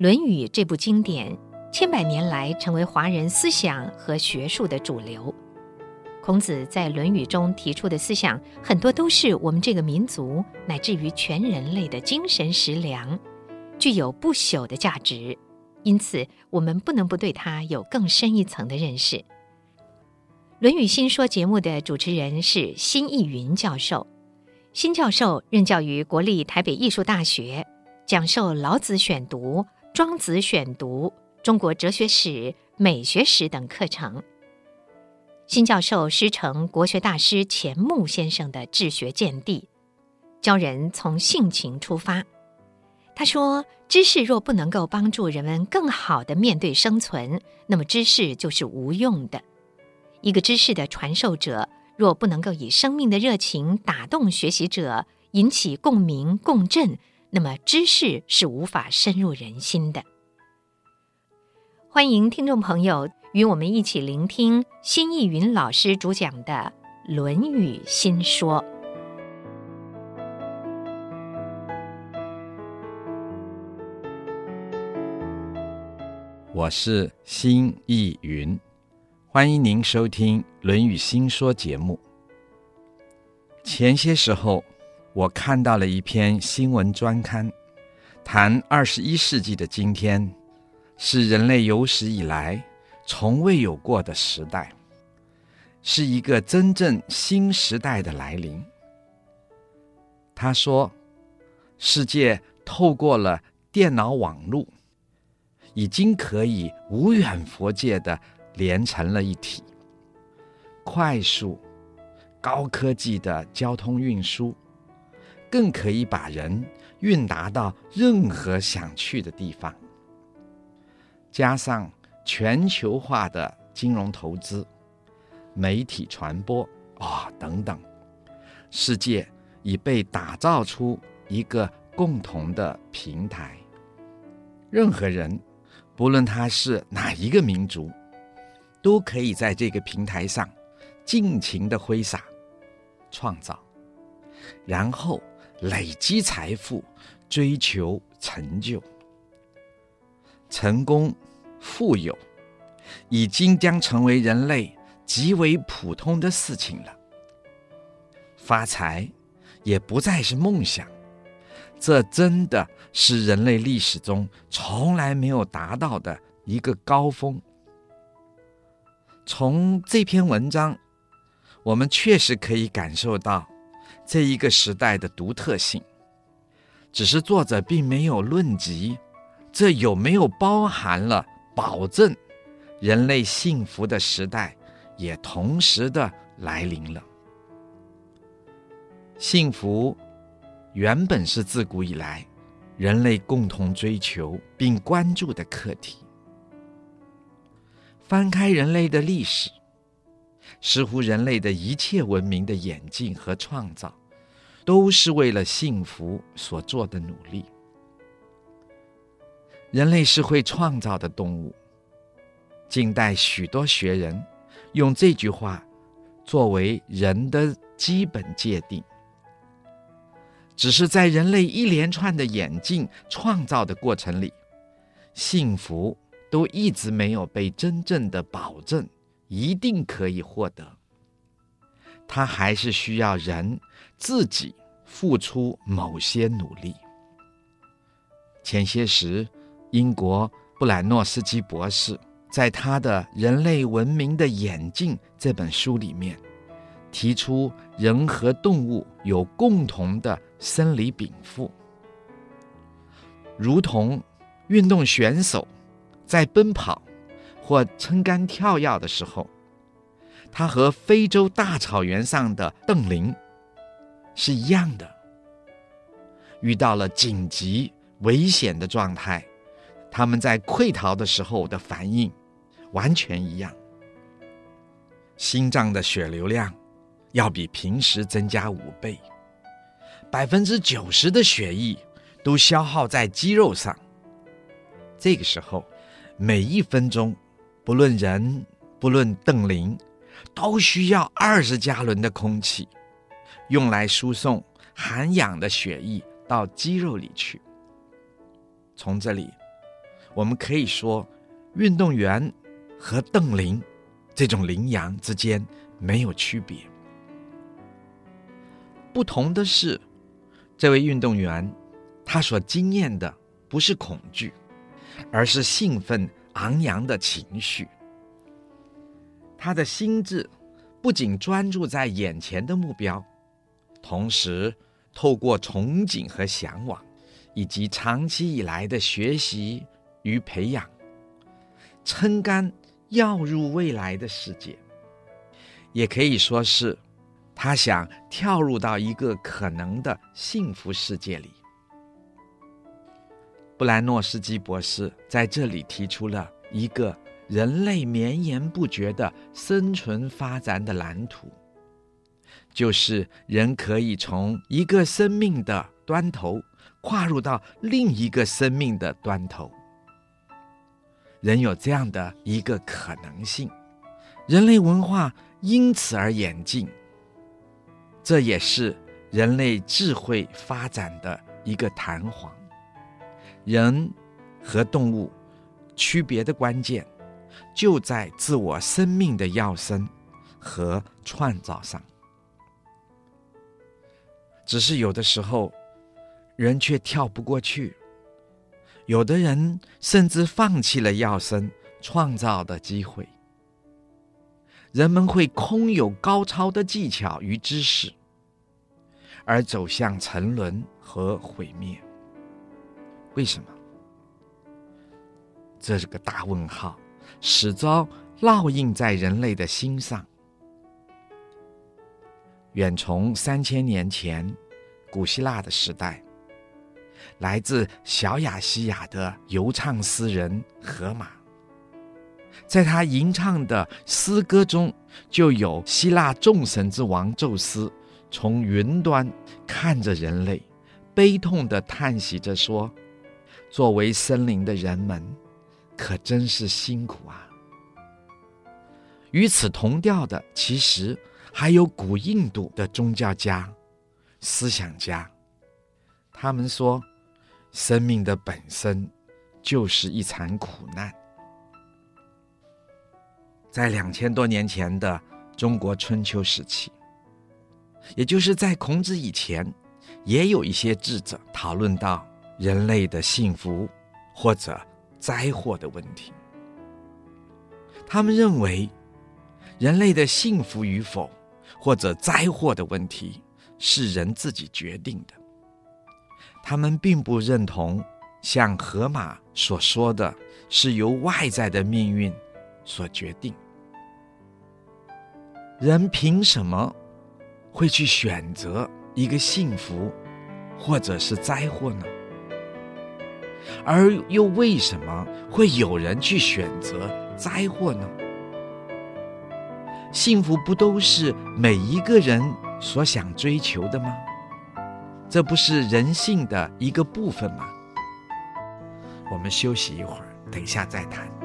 论语》这部经典千百年来成为华人思想和学术的主流。孔子在《论语》中提出的思想，很多都是我们这个民族乃至于全人类的精神食粮，具有不朽的价值。因此，我们不能不对它有更深一层的认识。《论语新说》节目的主持人是辛义云教授。辛教授任教于国立台北艺术大学，讲授老子选读、庄子选读、中国哲学史、美学史等课程。新教授师承国学大师钱穆先生的治学见地，教人从性情出发。他说：“知识若不能够帮助人们更好地面对生存，那么知识就是无用的。一个知识的传授者，若不能够以生命的热情打动学习者，引起共鸣共振，那么知识是无法深入人心的。”欢迎听众朋友与我们一起聆听辛义云老师主讲的《论语新说》。我是辛义云，欢迎您收听《论语新说》节目。前些时候，我看到了一篇新闻专刊，谈二十一世纪的今天，是人类有史以来从未有过的时代，是一个真正新时代的来临。他说，世界透过了电脑网络。已经可以无远佛界的连成了一体，快速、高科技的交通运输，更可以把人运达到任何想去的地方。加上全球化的金融投资、媒体传播啊、等等，世界已被打造出一个共同的平台，任何人。不论他是哪一个民族，都可以在这个平台上尽情的挥洒、创造，然后累积财富、追求成就、成功、富有，已经将成为人类极为普通的事情了。发财也不再是梦想。这真的是人类历史中从来没有达到的一个高峰。从这篇文章，我们确实可以感受到这一个时代的独特性。只是作者并没有论及这有没有包含了保证人类幸福的时代也同时的来临了。幸福。原本是自古以来人类共同追求并关注的课题。翻开人类的历史，似乎人类的一切文明的演进和创造，都是为了幸福所做的努力。人类是会创造的动物。近代许多学人用这句话作为人的基本界定。只是在人类一连串的演进创造的过程里，幸福都一直没有被真正的保证，一定可以获得。它还是需要人自己付出某些努力。前些时，英国布兰诺斯基博士在他的《人类文明的演进》这本书里面，提出人和动物有共同的。生理禀赋，如同运动选手在奔跑或撑杆跳跃的时候，他和非洲大草原上的瞪羚是一样的。遇到了紧急危险的状态，他们在溃逃的时候的反应完全一样。心脏的血流量要比平时增加五倍。百分之九十的血液都消耗在肌肉上。这个时候，每一分钟，不论人，不论邓林，都需要二十加仑的空气，用来输送含氧的血液到肌肉里去。从这里，我们可以说，运动员和邓玲这种羚羊之间没有区别。不同的是，这位运动员他所经验的不是恐惧，而是兴奋昂扬的情绪。他的心智不仅专注在眼前的目标，同时透过憧憬和向往，以及长期以来的学习与培养，撑杆跃入未来的世界，也可以说是他想跳入到一个可能的幸福世界里。布兰诺斯基博士在这里提出了一个人类绵延不绝的生存发展的蓝图，就是人可以从一个生命的端头跨入到另一个生命的端头。人有这样的一个可能性，人类文化因此而演进。这也是人类智慧发展的一个弹簧。人和动物区别的关键，就在自我生命的要生和创造上。只是有的时候，人却跳不过去。有的人甚至放弃了要生创造的机会，人们会空有高超的技巧与知识，而走向沉沦和毁灭。为什么？这是个大问号，始终烙印在人类的心上。远从三千年前，古希腊的时代。来自小亚细亚的游唱诗人荷马，在他吟唱的诗歌中，就有希腊众神之王宙斯从云端看着人类，悲痛地叹息着说：“作为森林的人们，可真是辛苦啊！”与此同调的，其实还有古印度的宗教家、思想家，他们说。生命的本身就是一场苦难。在两千多年前的中国春秋时期，也就是在孔子以前，也有一些智者讨论到人类的幸福或者灾祸的问题。他们认为，人类的幸福与否或者灾祸的问题是人自己决定的。他们并不认同像荷马所说的是由外在的命运所决定。人凭什么会去选择一个幸福或者是灾祸呢？而又为什么会有人去选择灾祸呢？幸福不都是每一个人所想追求的吗？这不是人性的一个部分吗？我们休息一会儿，等一下再谈。